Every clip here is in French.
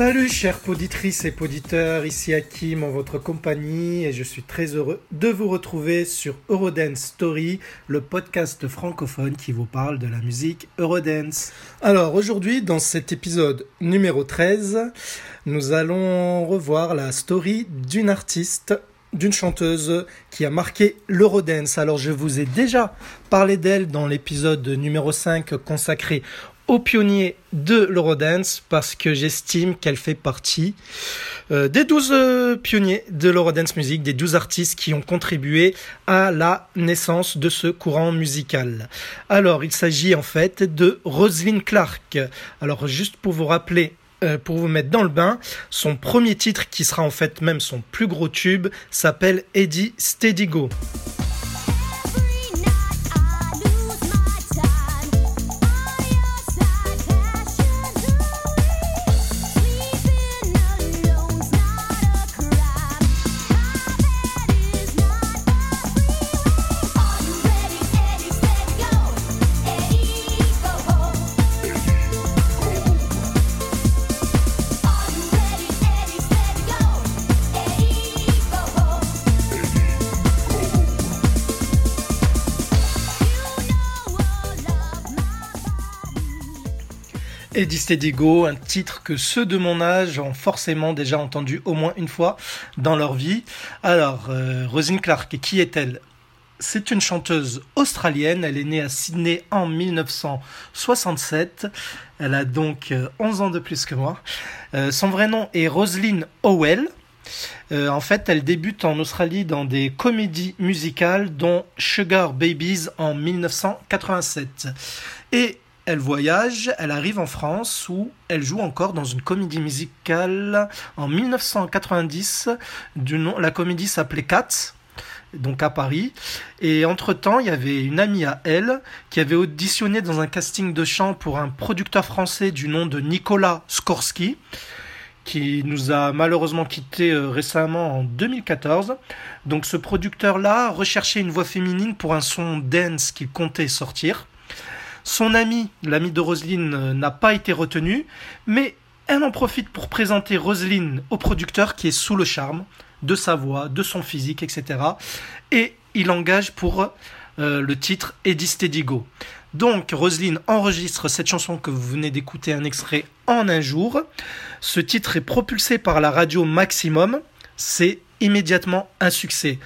Salut chères poditrices et poditeurs, ici Hakim en votre compagnie et je suis très heureux de vous retrouver sur Eurodance Story, le podcast francophone qui vous parle de la musique Eurodance. Alors aujourd'hui dans cet épisode numéro 13, nous allons revoir la story d'une artiste d'une chanteuse qui a marqué l'Eurodance. Alors je vous ai déjà parlé d'elle dans l'épisode numéro 5 consacré aux pionniers de l'Eurodance parce que j'estime qu'elle fait partie euh, des 12 euh, pionniers de l'Eurodance Music, des 12 artistes qui ont contribué à la naissance de ce courant musical. Alors, il s'agit en fait de Rosalind Clark. Alors, juste pour vous rappeler euh, pour vous mettre dans le bain, son premier titre, qui sera en fait même son plus gros tube, s'appelle Eddie Steady Go. Steady un titre que ceux de mon âge ont forcément déjà entendu au moins une fois dans leur vie. Alors, euh, Rosine Clark, qui est-elle? C'est une chanteuse australienne, elle est née à Sydney en 1967, elle a donc 11 euh, ans de plus que moi. Euh, son vrai nom est Roselyne Howell. en fait, elle débute en Australie dans des comédies musicales dont Sugar Babies en 1987. Et elle voyage, elle arrive en France où elle joue encore dans une comédie musicale en 1990. Du nom, la comédie s'appelait Cats donc à Paris. Et entre-temps, il y avait une amie à elle qui avait auditionné dans un casting de chant pour un producteur français du nom de Nicolas Skorsky, qui nous a malheureusement quitté euh, récemment en 2014. Donc ce producteur-là recherchait une voix féminine pour un son dance qu'il comptait sortir. Son ami, l'ami de Roselyne, euh, n'a pas été retenu, mais elle en profite pour présenter Roselyne au producteur qui est sous le charme de sa voix, de son physique, etc. Et il engage pour euh, le titre Eddie Steady. Donc Roselyne enregistre cette chanson que vous venez d'écouter un extrait en un jour. Ce titre est propulsé par la radio Maximum. C'est immédiatement un succès.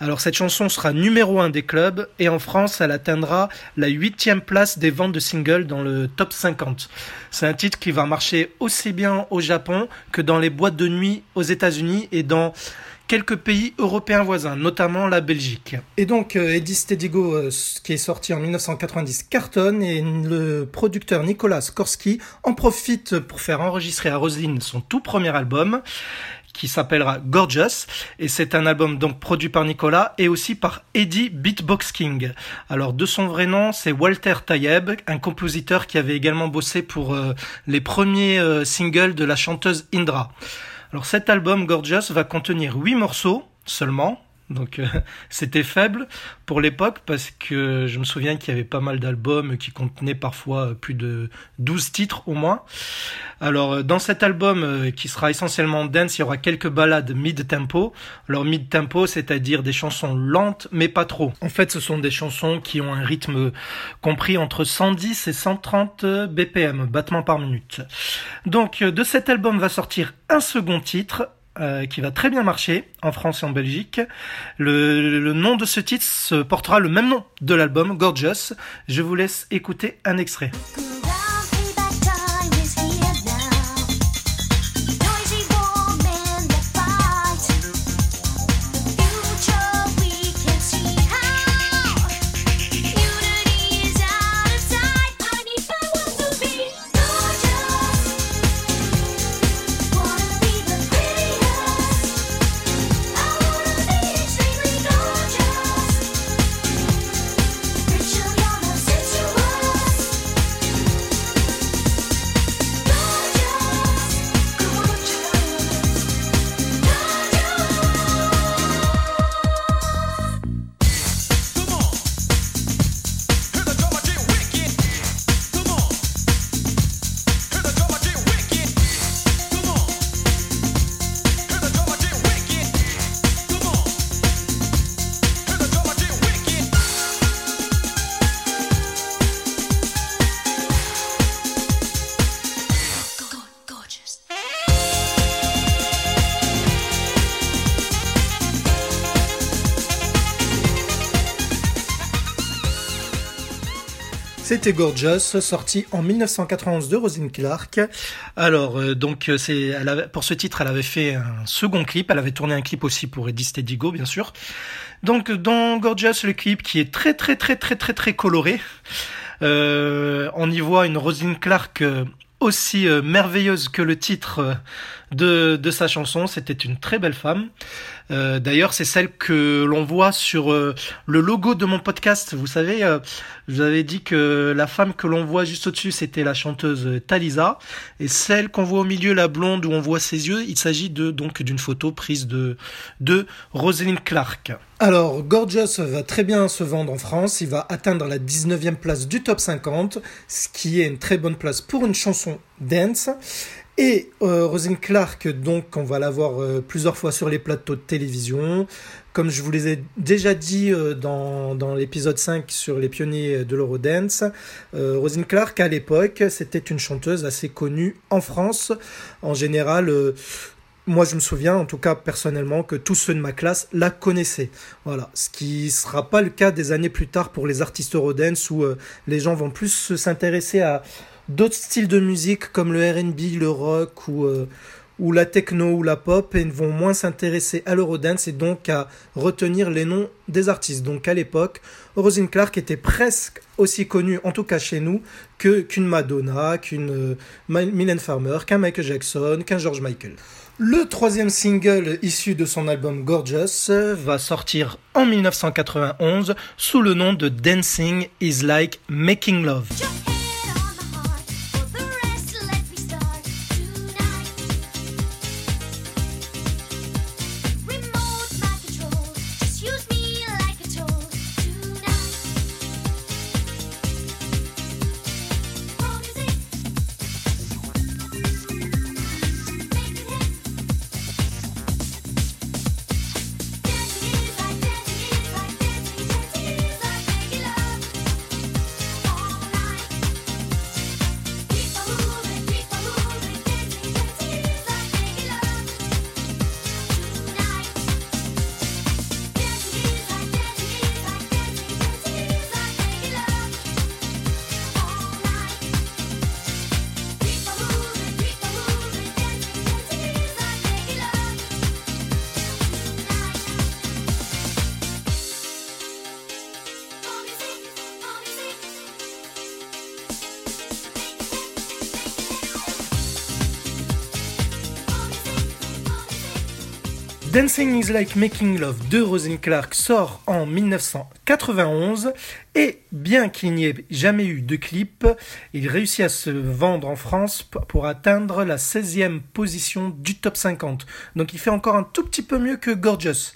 Alors cette chanson sera numéro 1 des clubs et en France elle atteindra la huitième place des ventes de singles dans le top 50. C'est un titre qui va marcher aussi bien au Japon que dans les boîtes de nuit aux États-Unis et dans quelques pays européens voisins, notamment la Belgique. Et donc euh, Eddie Stedigo, euh, qui est sorti en 1990, cartonne et le producteur Nicolas Korski en profite pour faire enregistrer à Roselyne son tout premier album qui s'appellera Gorgeous et c'est un album donc produit par Nicolas et aussi par Eddie Beatbox King. Alors de son vrai nom, c'est Walter Tayeb, un compositeur qui avait également bossé pour euh, les premiers euh, singles de la chanteuse Indra. Alors cet album Gorgeous va contenir 8 morceaux seulement, donc euh, c'était faible pour l'époque parce que je me souviens qu'il y avait pas mal d'albums qui contenaient parfois plus de 12 titres au moins. Alors euh, dans cet album euh, qui sera essentiellement dance, il y aura quelques ballades mid-tempo. Alors mid-tempo, c'est-à-dire des chansons lentes mais pas trop. En fait, ce sont des chansons qui ont un rythme compris entre 110 et 130 BPM, battements par minute. Donc de cet album va sortir un second titre euh, qui va très bien marcher en France et en Belgique. Le, le, nom de ce titre portera le même nom de l'album, Gorgeous. Je vous laisse écouter un extrait. C'était Gorgeous, sorti en 1991 de Rosine Clark. Alors, euh, donc, euh, c'est, pour ce titre, elle avait fait un second clip. Elle avait tourné un clip aussi pour Eddie Stedigo, bien sûr. Donc, dans Gorgeous, le clip qui est très, très, très, très, très, très coloré. Euh, on y voit une Rosine Clark aussi merveilleuse que le titre de, de sa chanson. C'était une très belle femme. Euh, D'ailleurs, c'est celle que l'on voit sur euh, le logo de mon podcast. Vous savez, euh, je vous avais dit que la femme que l'on voit juste au-dessus, c'était la chanteuse Talisa, et celle qu'on voit au milieu, la blonde où on voit ses yeux, il s'agit de donc d'une photo prise de de Rosalind Clark. Alors, Gorgeous va très bien se vendre en France. Il va atteindre la 19e place du top 50, ce qui est une très bonne place pour une chanson dance. Et euh, Rosine Clark, donc, on va la voir euh, plusieurs fois sur les plateaux de télévision. Comme je vous les ai déjà dit euh, dans, dans l'épisode 5 sur les pionniers de l'Eurodance, Rosine Clark, à l'époque, c'était une chanteuse assez connue en France. En général, moi je me souviens, en tout cas personnellement, que tous ceux de ma classe la connaissaient. Voilà, ce qui sera pas le cas des années plus tard pour les artistes Eurodance où les gens vont plus s'intéresser à d'autres styles de musique comme le RB, le rock ou, euh, ou la techno ou la pop et vont moins s'intéresser à l'eurodance et donc à retenir les noms des artistes. Donc à l'époque, Rosine Clark était presque aussi connue, en tout cas chez nous, que qu'une Madonna, qu'une euh, Farmer, qu'un Michael Jackson, qu'un George Michael. Le troisième single issu de son album Gorgeous va sortir en 1991 sous le nom de Dancing is like Making Love. Dancing is Like Making Love de Rosine Clark sort en 1991 et bien qu'il n'y ait jamais eu de clip, il réussit à se vendre en France pour atteindre la 16e position du top 50. Donc il fait encore un tout petit peu mieux que Gorgeous.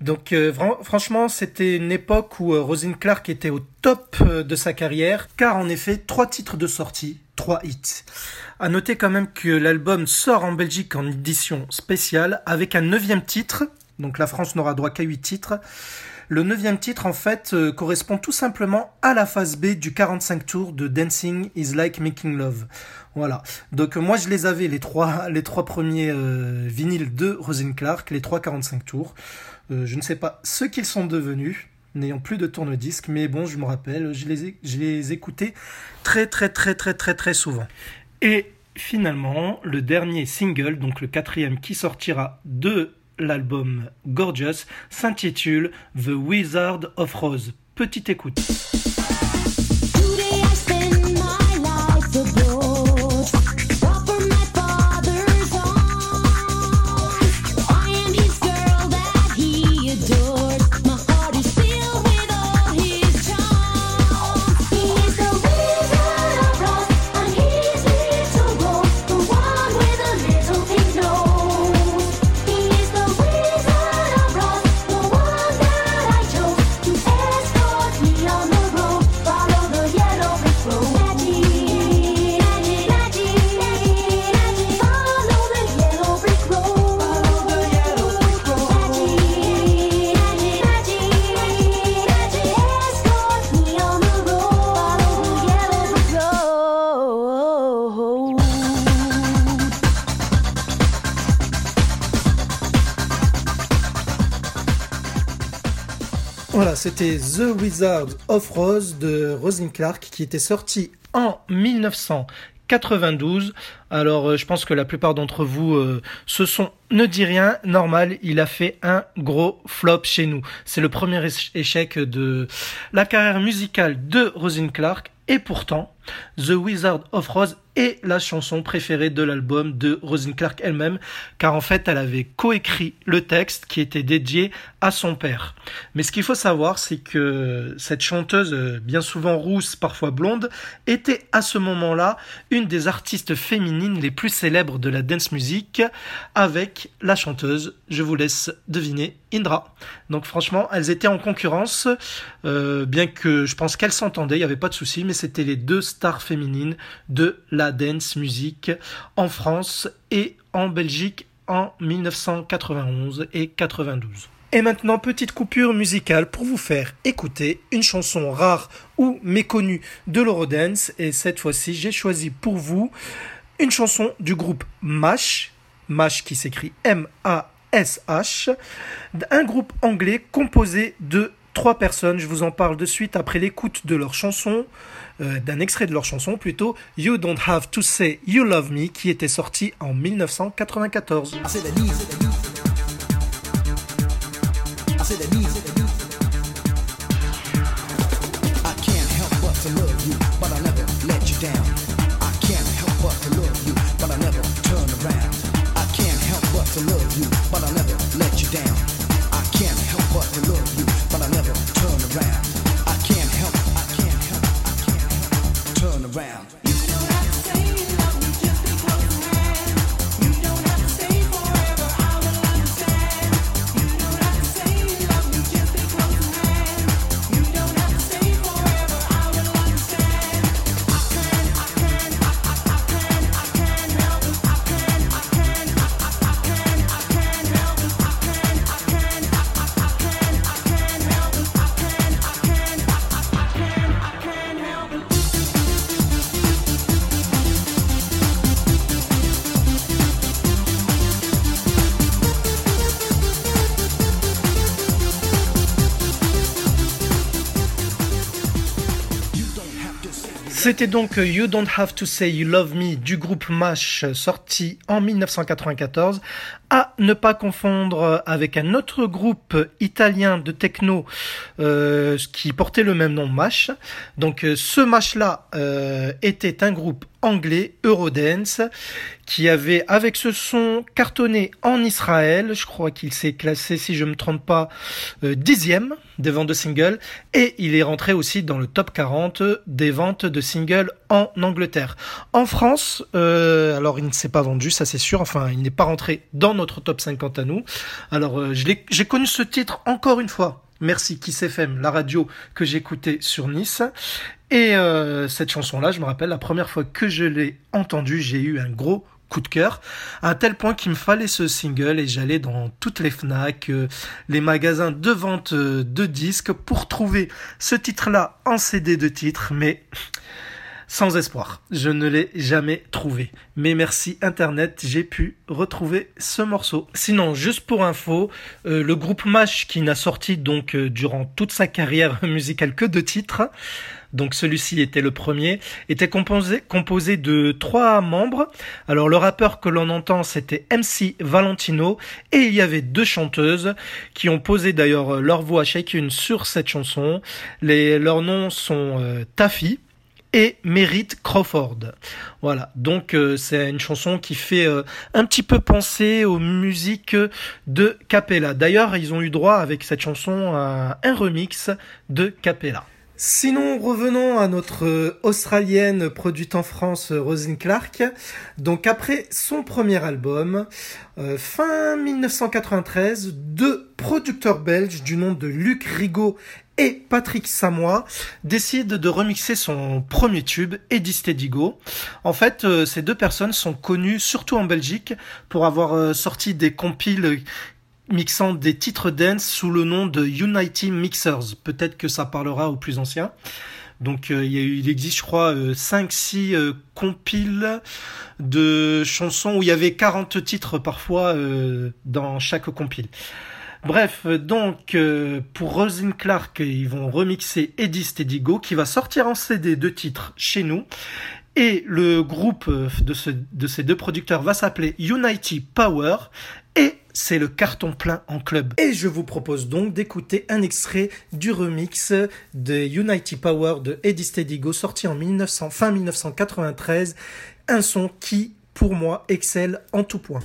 Donc euh, franchement, c'était une époque où euh, Rosine Clark était au top euh, de sa carrière, car en effet, trois titres de sortie, trois hits. À noter quand même que l'album sort en Belgique en édition spéciale avec un neuvième titre, donc la France n'aura droit qu'à huit titres. Le neuvième titre, en fait, correspond tout simplement à la phase B du 45 tours de Dancing is Like Making Love. Voilà. Donc moi, je les avais, les trois, les trois premiers vinyles de Rosine Clark, les trois 45 tours. Euh, je ne sais pas ce qu'ils sont devenus, n'ayant plus de tourne-disque, mais bon, je me rappelle, je les, ai, je les écoutais très très très très très très souvent. Et finalement, le dernier single, donc le quatrième qui sortira de l'album Gorgeous, s'intitule The Wizard of Rose. Petite écoute. C'était The Wizard of Rose de Rosalind Clark qui était sorti en 1992. Alors, euh, je pense que la plupart d'entre vous euh, se sont ne dit rien, normal, il a fait un gros flop chez nous. C'est le premier échec de la carrière musicale de Rosalind Clark et pourtant, The Wizard of Rose est la chanson préférée de l'album de Rosine Clark elle-même, car en fait elle avait coécrit le texte qui était dédié à son père. Mais ce qu'il faut savoir, c'est que cette chanteuse, bien souvent rousse, parfois blonde, était à ce moment-là une des artistes féminines les plus célèbres de la dance music, avec la chanteuse, je vous laisse deviner, Indra. Donc franchement, elles étaient en concurrence, euh, bien que je pense qu'elles s'entendaient, il n'y avait pas de souci, mais c'était les deux féminines de la dance music en France et en Belgique en 1991 et 92. Et maintenant, petite coupure musicale pour vous faire écouter une chanson rare ou méconnue de l'Eurodance. Et cette fois-ci, j'ai choisi pour vous une chanson du groupe MASH, MASH qui s'écrit M-A-S-H, un groupe anglais composé de trois personnes. Je vous en parle de suite après l'écoute de leur chanson. Euh, d'un extrait de leur chanson plutôt You Don't Have to Say You Love Me qui était sorti en 1994. C'était donc You Don't Have to Say You Love Me du groupe MASH sorti en 1994 à ne pas confondre avec un autre groupe italien de techno euh, qui portait le même nom MASH. Donc euh, ce MASH-là euh, était un groupe anglais Eurodance qui avait avec ce son cartonné en Israël, je crois qu'il s'est classé si je ne me trompe pas dixième des ventes de singles et il est rentré aussi dans le top 40 des ventes de singles en Angleterre. En France, alors il ne s'est pas vendu, ça c'est sûr, enfin il n'est pas rentré dans notre top 50 à nous. Alors, euh, j'ai connu ce titre encore une fois. Merci Kiss FM, la radio que j'écoutais sur Nice. Et euh, cette chanson-là, je me rappelle, la première fois que je l'ai entendue, j'ai eu un gros coup de cœur, à tel point qu'il me fallait ce single et j'allais dans toutes les FNAC, euh, les magasins de vente de disques pour trouver ce titre-là en CD de titre, mais sans espoir. Je ne l'ai jamais trouvé. Mais merci Internet, j'ai pu retrouver ce morceau. Sinon, juste pour info, euh, le groupe MASH qui n'a sorti donc euh, durant toute sa carrière musicale que deux titres, donc celui-ci était le premier, était composé, composé de trois membres. Alors le rappeur que l'on entend c'était MC Valentino et il y avait deux chanteuses qui ont posé d'ailleurs leur voix chacune sur cette chanson. Les, leurs noms sont euh, Taffy et Crawford. Voilà, donc euh, c'est une chanson qui fait euh, un petit peu penser aux musiques de Capella. D'ailleurs, ils ont eu droit avec cette chanson à un remix de Capella. Sinon, revenons à notre euh, Australienne produite en France, Rosine Clark. Donc après son premier album, fin 1993, deux producteurs belges du nom de Luc Rigaud et Patrick Samois décide de remixer son premier tube, Eddie Steady En fait, euh, ces deux personnes sont connues surtout en Belgique pour avoir euh, sorti des compiles mixant des titres dance sous le nom de United Mixers. Peut-être que ça parlera aux plus anciens. Donc euh, il, y existe, je crois, 5-6 compiles de chansons où il y avait 40 titres parfois dans chaque compile. Bref, donc euh, pour Rosin Clark, ils vont remixer Eddie Steady Go qui va sortir en CD deux titres chez nous. Et le groupe euh, de, ces deux producteurs va s'appeler Unity Power et c'est le carton plein en club. Et je vous propose donc d'écouter un extrait du remix de Unity Power de Eddie Steady Go sorti en 1900, fin 1993. Un son qui, pour moi, excelle en tout point.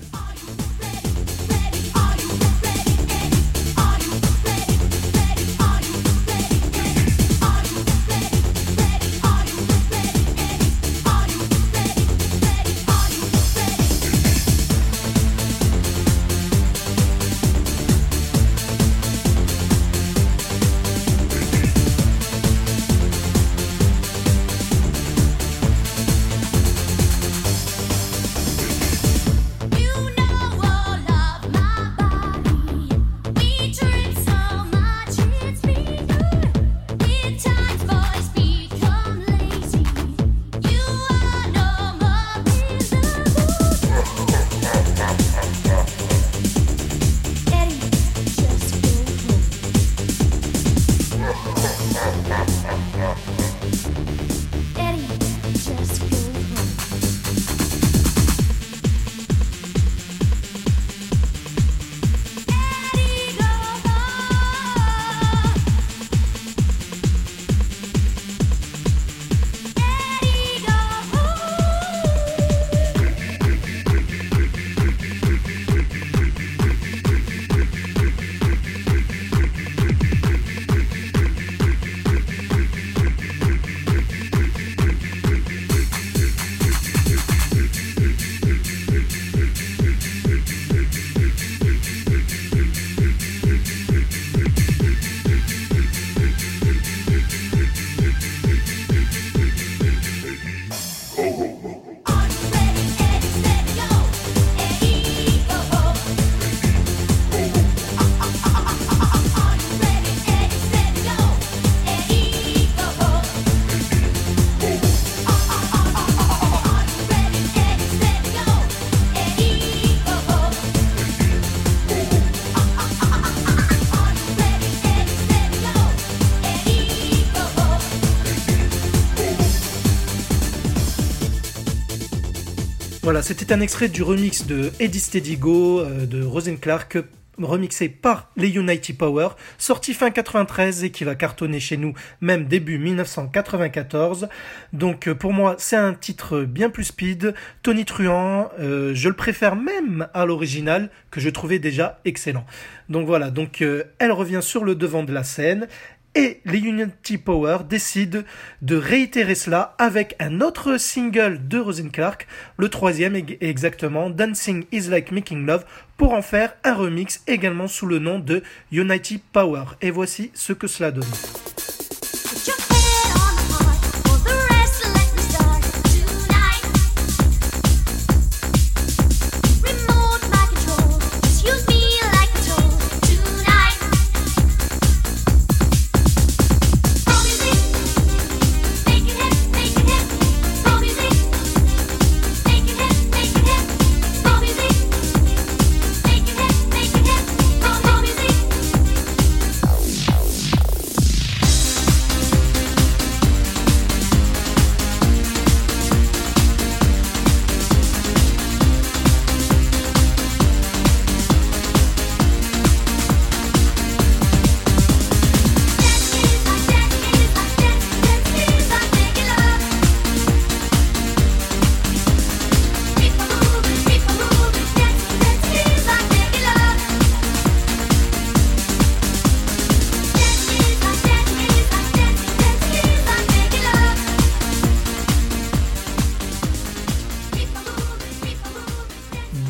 C'était un extrait du remix de Eddie Steady euh, de Rosen Clark remixé par les Unity Power, sorti fin 93 et qui va cartonner chez nous même début 1994. Donc euh, pour moi c'est un titre bien plus speed, Tony Truant, euh, je le préfère même à l'original que je trouvais déjà excellent. Donc voilà, donc elle revient sur le devant de la scène, et les Unity Power décident de réitérer cela avec un autre single de Rosen Clark, le troisième exactement, Dancing is Like Making Love, pour en faire un remix également sous le nom de Unity Power. Et voici ce que cela donne.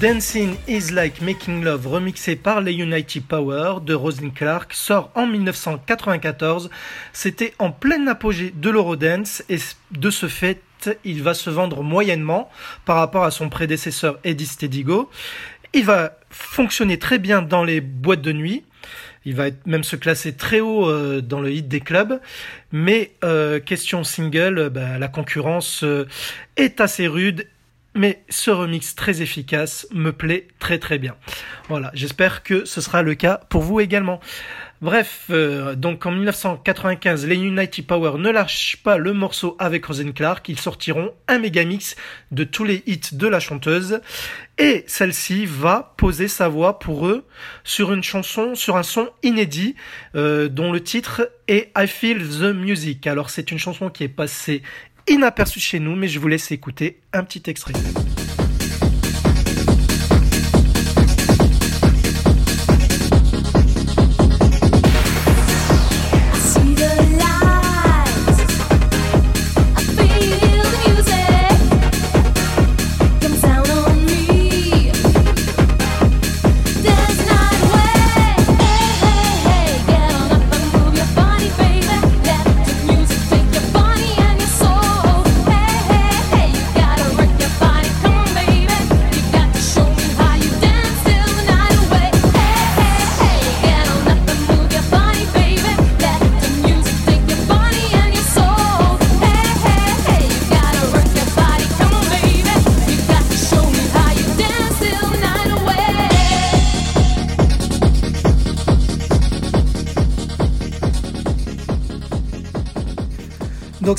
Dancing is Like Making Love, remixé par les United Power de Rosalind Clark, sort en 1994. C'était en pleine apogée de l'Eurodance et de ce fait, il va se vendre moyennement par rapport à son prédécesseur Eddie Stedigo. Il va fonctionner très bien dans les boîtes de nuit. Il va même se classer très haut euh, dans le hit des clubs. Mais euh, question single, bah, la concurrence euh, est assez rude mais ce remix très efficace me plaît très très bien. Voilà, j'espère que ce sera le cas pour vous également. Bref, euh, donc en 1995, les United Power ne lâchent pas le morceau avec Rosen Clark. Ils sortiront un méga mix de tous les hits de la chanteuse. Et celle-ci va poser sa voix pour eux sur une chanson, sur un son inédit, euh, dont le titre est I Feel the Music. Alors c'est une chanson qui est passée inaperçue chez nous, mais je vous laisse écouter un petit extrait.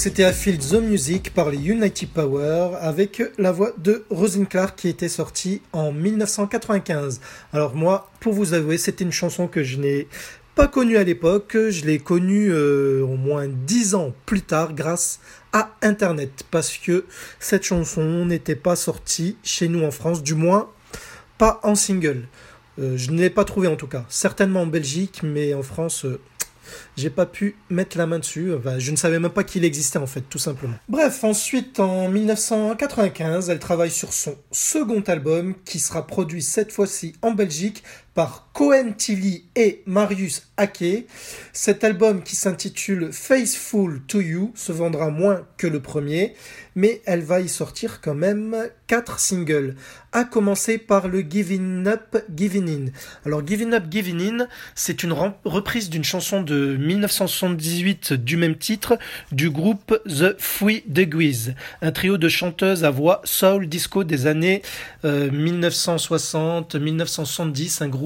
C'était à Feel the Music par les United Power avec la voix de Rosin Clark qui était sortie en 1995. Alors moi, pour vous avouer, c'était une chanson que je n'ai pas connue à l'époque, je l'ai connue euh, au moins dix ans plus tard grâce à Internet parce que cette chanson n'était pas sortie chez nous en France, du moins pas en single. Euh, je ne l'ai pas trouvé en tout cas. Certainement en Belgique, mais en France, euh, j'ai pas pu mettre la main dessus. je ne savais même pas qu'il existait en fait, tout simplement. Bref, ensuite en 1995, elle travaille sur son second album qui sera produit cette fois-ci en Belgique par Cohen Tilly et Marius Ake. Cet album qui s'intitule Faithful to You se vendra moins que le premier, mais elle va y sortir quand même quatre singles, à commencer par le Giving Up, Giving In. Alors Giving Up, Giving In, c'est une reprise d'une chanson de 1978 du même titre du groupe The Free Degrees, un trio de chanteuses à voix soul disco des années 1960-1970, euh, un groupe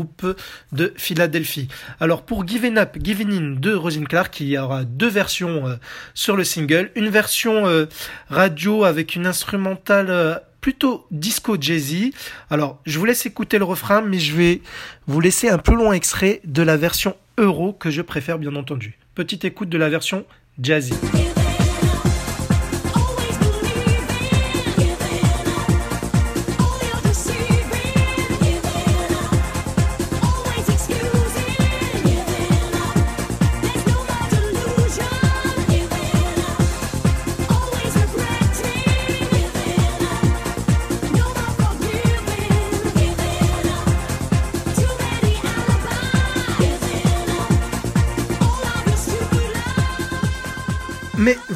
de Philadelphie. Alors pour Giving Up, Giving In de Rosine Clark, il y aura deux versions euh, sur le single. Une version euh, radio avec une instrumentale euh, plutôt disco jazzy. Alors je vous laisse écouter le refrain, mais je vais vous laisser un peu long extrait de la version euro que je préfère bien entendu. Petite écoute de la version jazzy.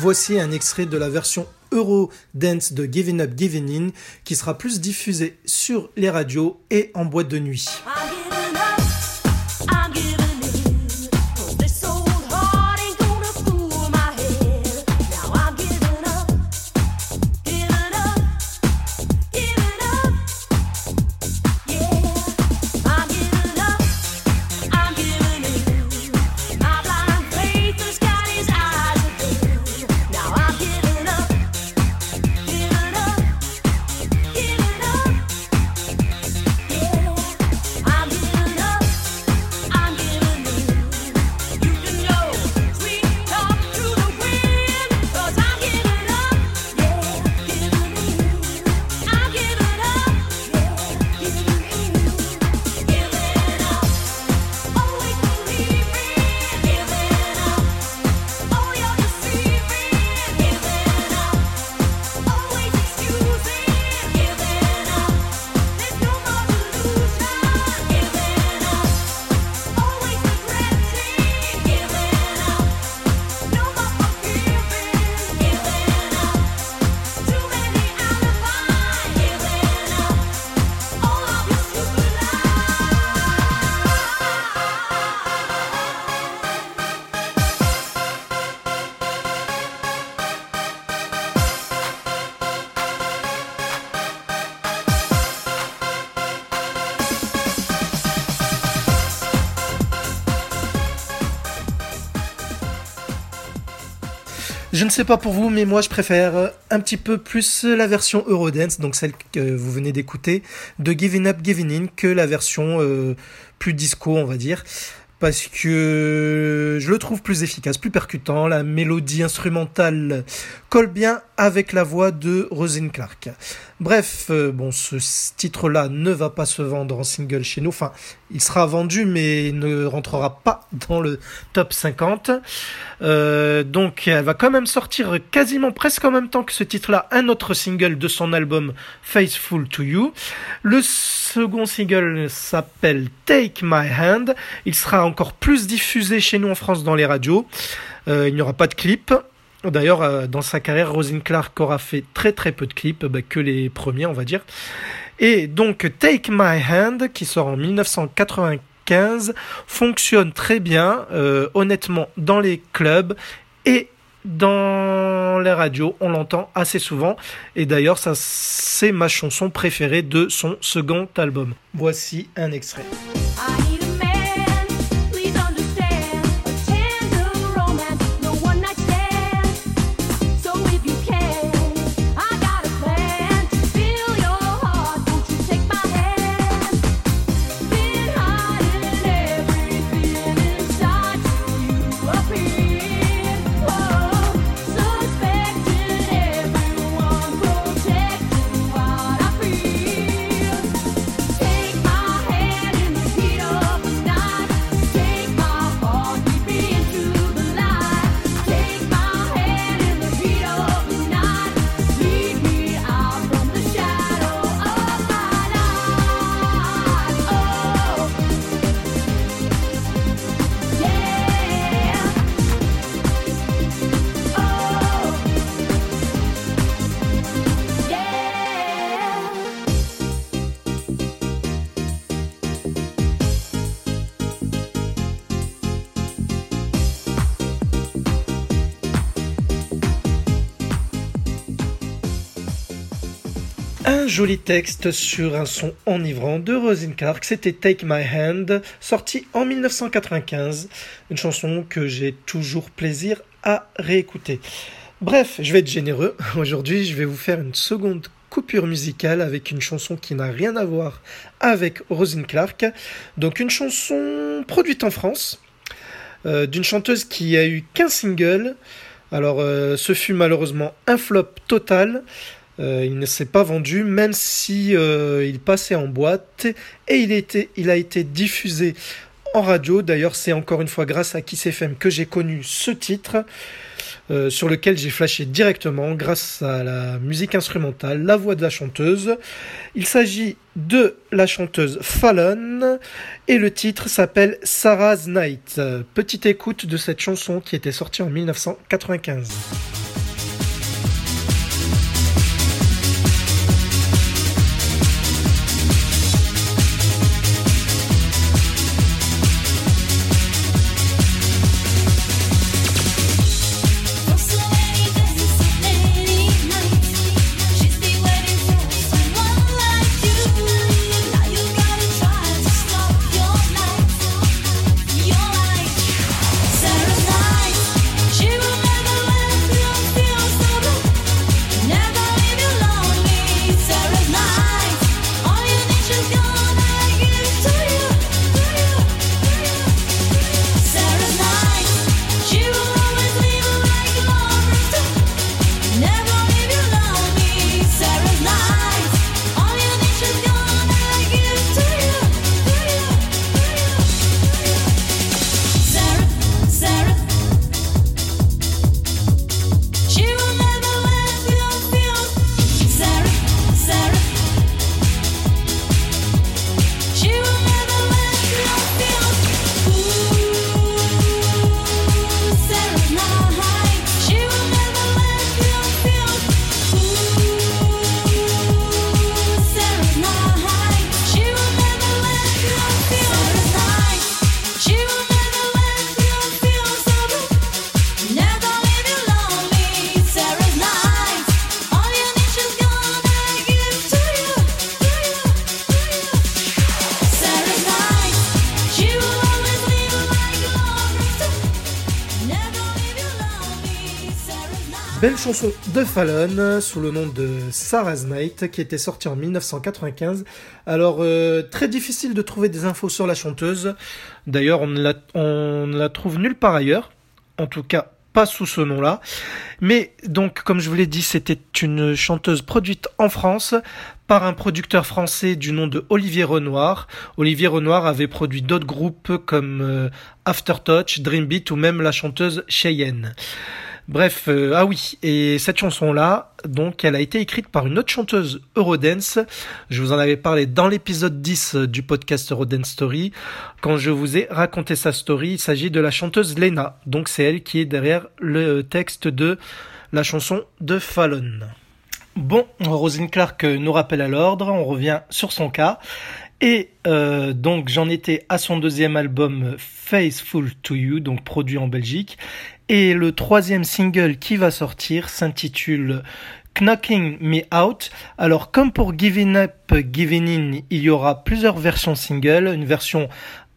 Voici un extrait de la version Euro Dance de Giving Up Giving In qui sera plus diffusé sur les radios et en boîte de nuit. I'm Je ne sais pas pour vous, mais moi je préfère un petit peu plus la version Eurodance, donc celle que vous venez d'écouter, de Giving Up, Giving In, que la version euh, plus disco, on va dire parce que je le trouve plus efficace, plus percutant. La mélodie instrumentale colle bien avec la voix de Rosine Clark. Bref, euh, bon, ce titre-là ne va pas se vendre en single chez nous. Enfin, il sera vendu, mais ne rentrera pas dans le top 50. Euh, donc, elle va quand même sortir quasiment presque en même temps que ce titre-là, un autre single de son album Faithful to You. Le second single s'appelle Take My Hand. Il sera encore plus diffusé chez nous en France dans les radios. Euh, il n'y aura pas de clip. D'ailleurs, euh, dans sa carrière, Rosine Clark aura fait très très peu de clips, bah, que les premiers, on va dire. Et donc, Take My Hand, qui sort en 1995, fonctionne très bien, euh, honnêtement, dans les clubs et dans les radios, on l'entend assez souvent. Et d'ailleurs, ça, c'est ma chanson préférée de son second album. Voici un extrait. Joli texte sur un son enivrant de Rosine Clark, c'était Take My Hand, sorti en 1995, une chanson que j'ai toujours plaisir à réécouter. Bref, je vais être généreux. Aujourd'hui, je vais vous faire une seconde coupure musicale avec une chanson qui n'a rien à voir avec Rosine Clark. Donc une chanson produite en France, euh, d'une chanteuse qui a eu qu'un single. Alors euh, ce fut malheureusement un flop total. Euh, il ne s'est pas vendu, même si euh, il passait en boîte et il, a été diffusé en radio. D'ailleurs, c'est encore une fois grâce à Kiss FM que j'ai connu ce titre. Euh, sur lequel j'ai flashé directement grâce à la musique instrumentale, la voix de la chanteuse. Il s'agit de la chanteuse Fallon et le titre s'appelle Sarah's Night. Petite écoute de cette chanson qui était sortie en 1995. Fallon sous le nom de Sarah's Night qui était sortie en 1995. Alors euh, très difficile de trouver des infos sur la chanteuse. D'ailleurs on ne la trouve nulle part ailleurs. En tout cas pas sous ce nom-là. Mais donc, comme je vous l'ai dit, c'était une chanteuse produite en France par un producteur français du nom de Olivier Renoir. Olivier Renoir avait produit d'autres groupes comme euh, Aftertouch, Dreambeat ou même la chanteuse Cheyenne. Bref, euh, ah oui, et cette chanson-là, donc, elle a été écrite par une autre chanteuse Eurodance. Je vous en avais parlé dans l'épisode 10 du podcast Eurodance Story. Quand je vous ai raconté sa story, il s'agit de la chanteuse Lena. Donc, c'est elle qui est derrière le texte de la chanson de Fallon. Bon, Rosine Clark nous rappelle à l'ordre, on revient sur son cas. Et euh, donc j'en étais à son deuxième album Faithful to You, donc produit en Belgique. Et le troisième single qui va sortir s'intitule Knocking Me Out. Alors comme pour Giving Up, Giving In, il y aura plusieurs versions single, une version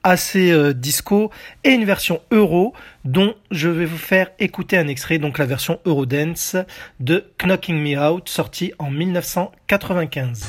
assez euh, disco et une version euro dont je vais vous faire écouter un extrait, donc la version Eurodance de Knocking Me Out sortie en 1995.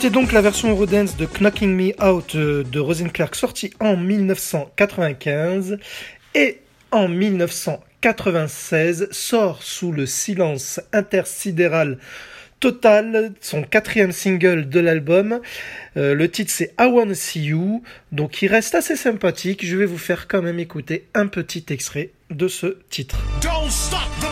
C'était donc la version Eurodance de Knocking Me Out euh, de Rosine Clark sortie en 1995 et en 1996 sort sous le silence intersidéral total son quatrième single de l'album. Euh, le titre c'est I Wanna See You, donc il reste assez sympathique. Je vais vous faire quand même écouter un petit extrait de ce titre. C'était I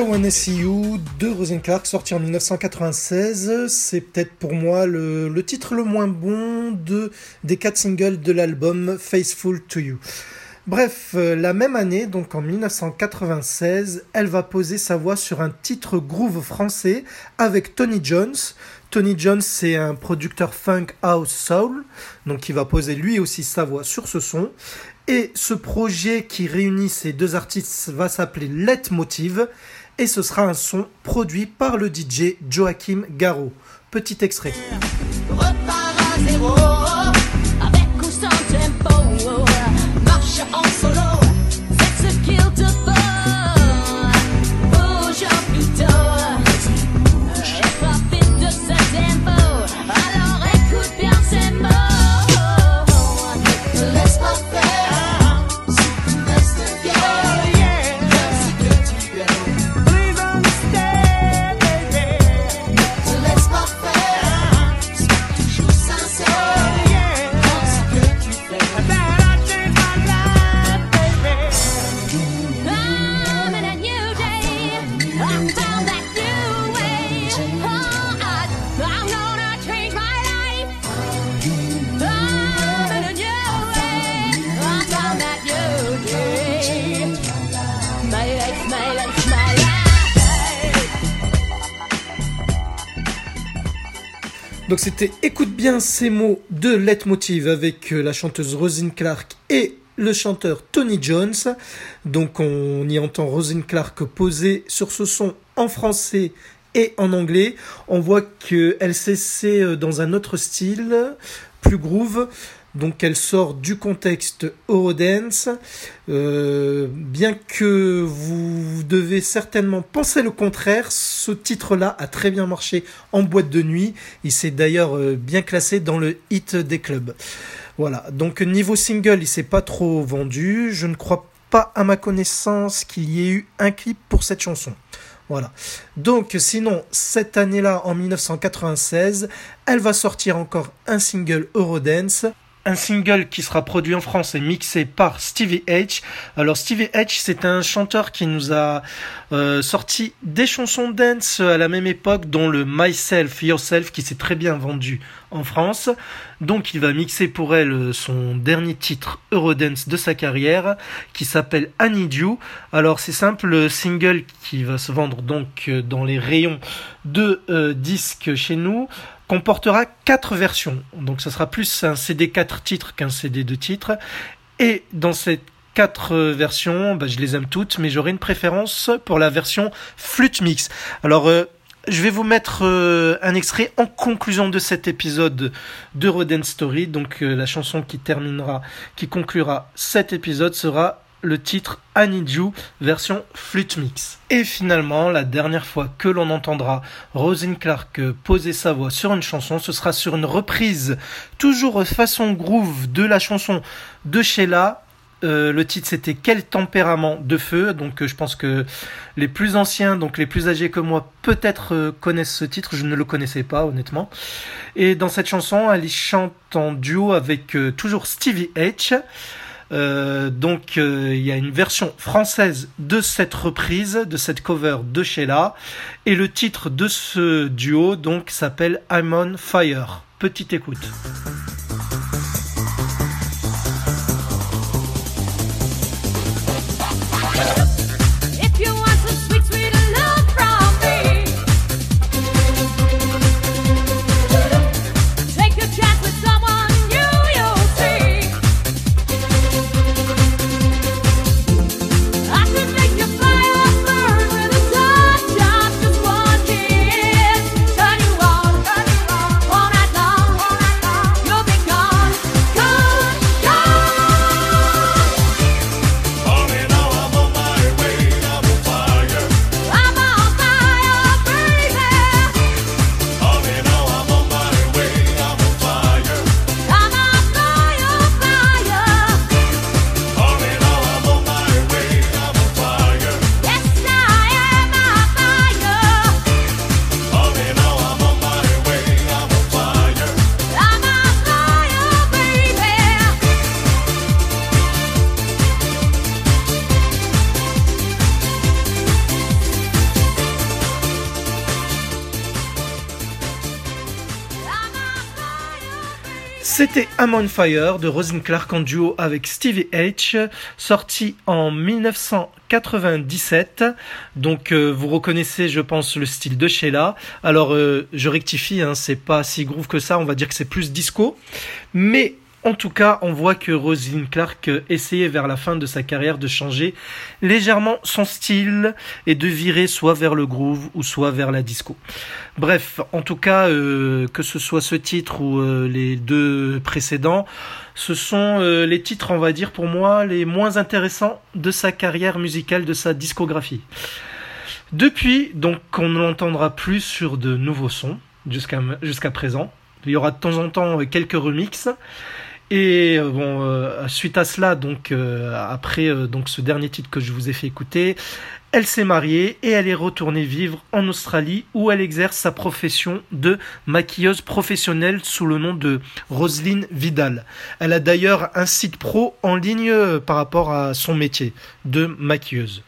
Wanna See You de Rosen Clark, sorti en 1996. C'est peut-être pour moi le, titre le moins bon de, des quatre singles de l'album Faithful to You. Bref, euh, la même année, donc en 1996, elle va poser sa voix sur un titre groove français avec Tony Jones. Tony Jones, c'est un producteur funk house soul, donc il va poser lui aussi sa voix sur ce son. Et ce projet qui réunit ces deux artistes va s'appeler Let Motive, et ce sera un son produit par le DJ Joachim Garraud. Petit extrait. Donc c'était écoute bien ces mots de Motive avec euh, la chanteuse Rosine Clark et le chanteur Tony Jones. Donc on y entend Rosine Clark poser sur ce son en français et en anglais. On voit qu'elle s'essaie euh, dans un autre style, plus groove. Donc elle sort du contexte Eurodance, euh, bien que vous devez certainement penser le contraire, ce titre-là a très bien marché en boîte de nuit, il s'est d'ailleurs euh, bien classé dans le hit des clubs. Voilà, donc niveau single, il s'est pas trop vendu, je ne crois pas à ma connaissance qu'il y ait eu un clip pour cette chanson. Voilà. Donc sinon, cette année-là, en 1996, elle va sortir encore un single Eurodance un single qui sera produit en France et mixé par Stevie H. Alors Stevie H, c'est un chanteur qui nous a euh, sorti des chansons dance à la même époque, dont le Myself, Yourself, qui s'est très bien vendu en France. Donc il va mixer pour elle son dernier titre Eurodance de sa carrière, qui s'appelle I. Alors c'est simple, le single qui va se vendre donc dans les rayons de euh, disques chez nous comportera quatre versions. Donc ça sera plus un CD 4 titres qu'un CD 2 titres. Et dans ces quatre versions, bah, je les aime toutes, mais j'aurai une préférence pour la version flûte mix. Alors euh, je vais vous mettre euh, un extrait en conclusion de cet épisode de Roden Story. Donc euh, la chanson qui terminera, qui conclura cet épisode sera le titre I version flûte mix. Et finalement, la dernière fois que l'on entendra Rosine Clark poser sa voix sur une chanson, ce sera sur une reprise toujours façon groove de la chanson de Sheila. Euh, le titre c'était Quel tempérament de feu. Donc euh, je pense que les plus anciens, donc les plus âgés que moi, peut-être euh, connaissent ce titre. Je ne le connaissais pas honnêtement. Et dans cette chanson, elle y chante en duo avec toujours Stevie H. Euh, donc euh, il y a une version française de cette reprise, de cette cover de Sheila, et le titre de ce duo donc s'appelle I'm on Fire. Petite écoute. I'm Fire de Rosin Clark en duo avec Stevie H, sorti en 1997. Donc euh, vous reconnaissez, je pense, le style de Sheila. Alors euh, je rectifie, hein, c'est pas si groove que ça, on va dire que c'est plus disco. Mais en tout cas, on voit que Rosalind Clark essayait vers la fin de sa carrière de changer légèrement son style et de virer soit vers le groove ou soit vers la disco. Bref, en tout cas, euh, que ce soit ce titre ou euh, les deux précédents, ce sont euh, les titres, on va dire pour moi, les moins intéressants de sa carrière musicale, de sa discographie. Depuis, donc, on ne l'entendra plus sur de nouveaux sons jusqu'à présent. Il y aura de temps en temps quelques remixes. Et euh, bon, euh, suite à cela, donc euh, après donc ce dernier titre que je vous ai fait écouter, elle s'est mariée et elle est retournée vivre en Australie où elle exerce sa profession de maquilleuse professionnelle sous le nom de Roselyne Vidal. Elle a d'ailleurs un site pro en ligne par rapport à son métier de maquilleuse.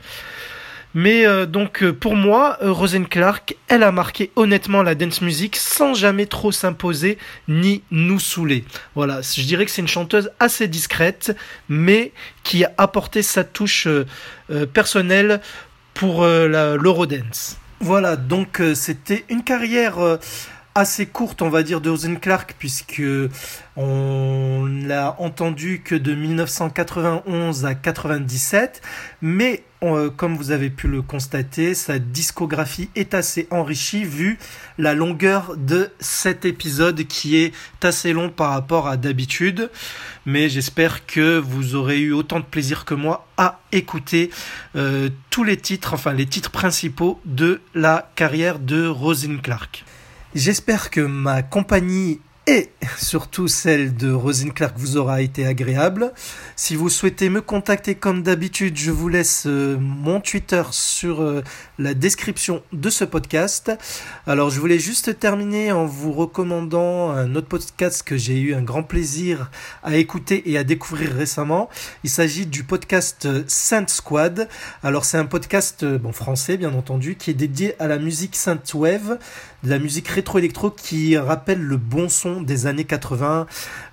Mais euh, donc euh, pour moi, euh, Rosen Clark, elle a marqué honnêtement la dance music sans jamais trop s'imposer ni nous saouler. Voilà, je dirais que c'est une chanteuse assez discrète, mais qui a apporté sa touche personnelle pour l'Eurodance. Voilà, donc c'était une carrière assez courte, on va dire, de Rosen Clark, puisque on l'a entendu que de 1991 à 97, mais euh, comme vous avez pu le constater, sa discographie est assez enrichie vu la longueur de cet épisode qui est assez long par rapport à d'habitude. Mais j'espère que vous aurez eu autant de plaisir que moi à écouter euh, tous les titres, enfin les titres principaux de la carrière de Rosine Clark. J'espère que ma compagnie et surtout celle de Rosine Clark vous aura été agréable. Si vous souhaitez me contacter comme d'habitude, je vous laisse euh, mon Twitter sur euh, la description de ce podcast. Alors je voulais juste terminer en vous recommandant un autre podcast que j'ai eu un grand plaisir à écouter et à découvrir récemment. Il s'agit du podcast Saint Squad. Alors c'est un podcast bon français bien entendu qui est dédié à la musique Wave de la musique rétro-électro qui rappelle le bon son des années 80,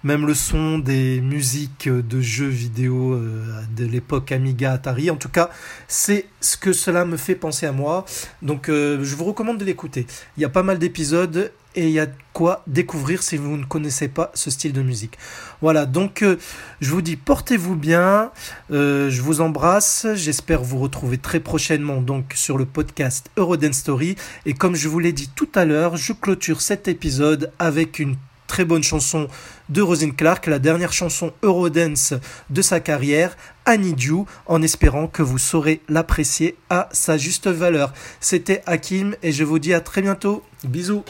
même le son des musiques de jeux vidéo euh, de l'époque Amiga Atari. En tout cas, c'est ce que cela me fait penser à moi. Donc euh, je vous recommande de l'écouter. Il y a pas mal d'épisodes et il y a quoi découvrir si vous ne connaissez pas ce style de musique. Voilà, donc euh, je vous dis portez-vous bien, je vous embrasse, j'espère vous retrouver très prochainement donc sur le podcast Eurodance Story et comme je vous l'ai dit tout à l'heure, je clôture cet épisode avec une très bonne chanson de Rosine Clark, la dernière chanson Eurodance de sa carrière, Annie You, en espérant que vous saurez l'apprécier à sa juste valeur. C'était Hakim et je vous dis à très bientôt. Bisous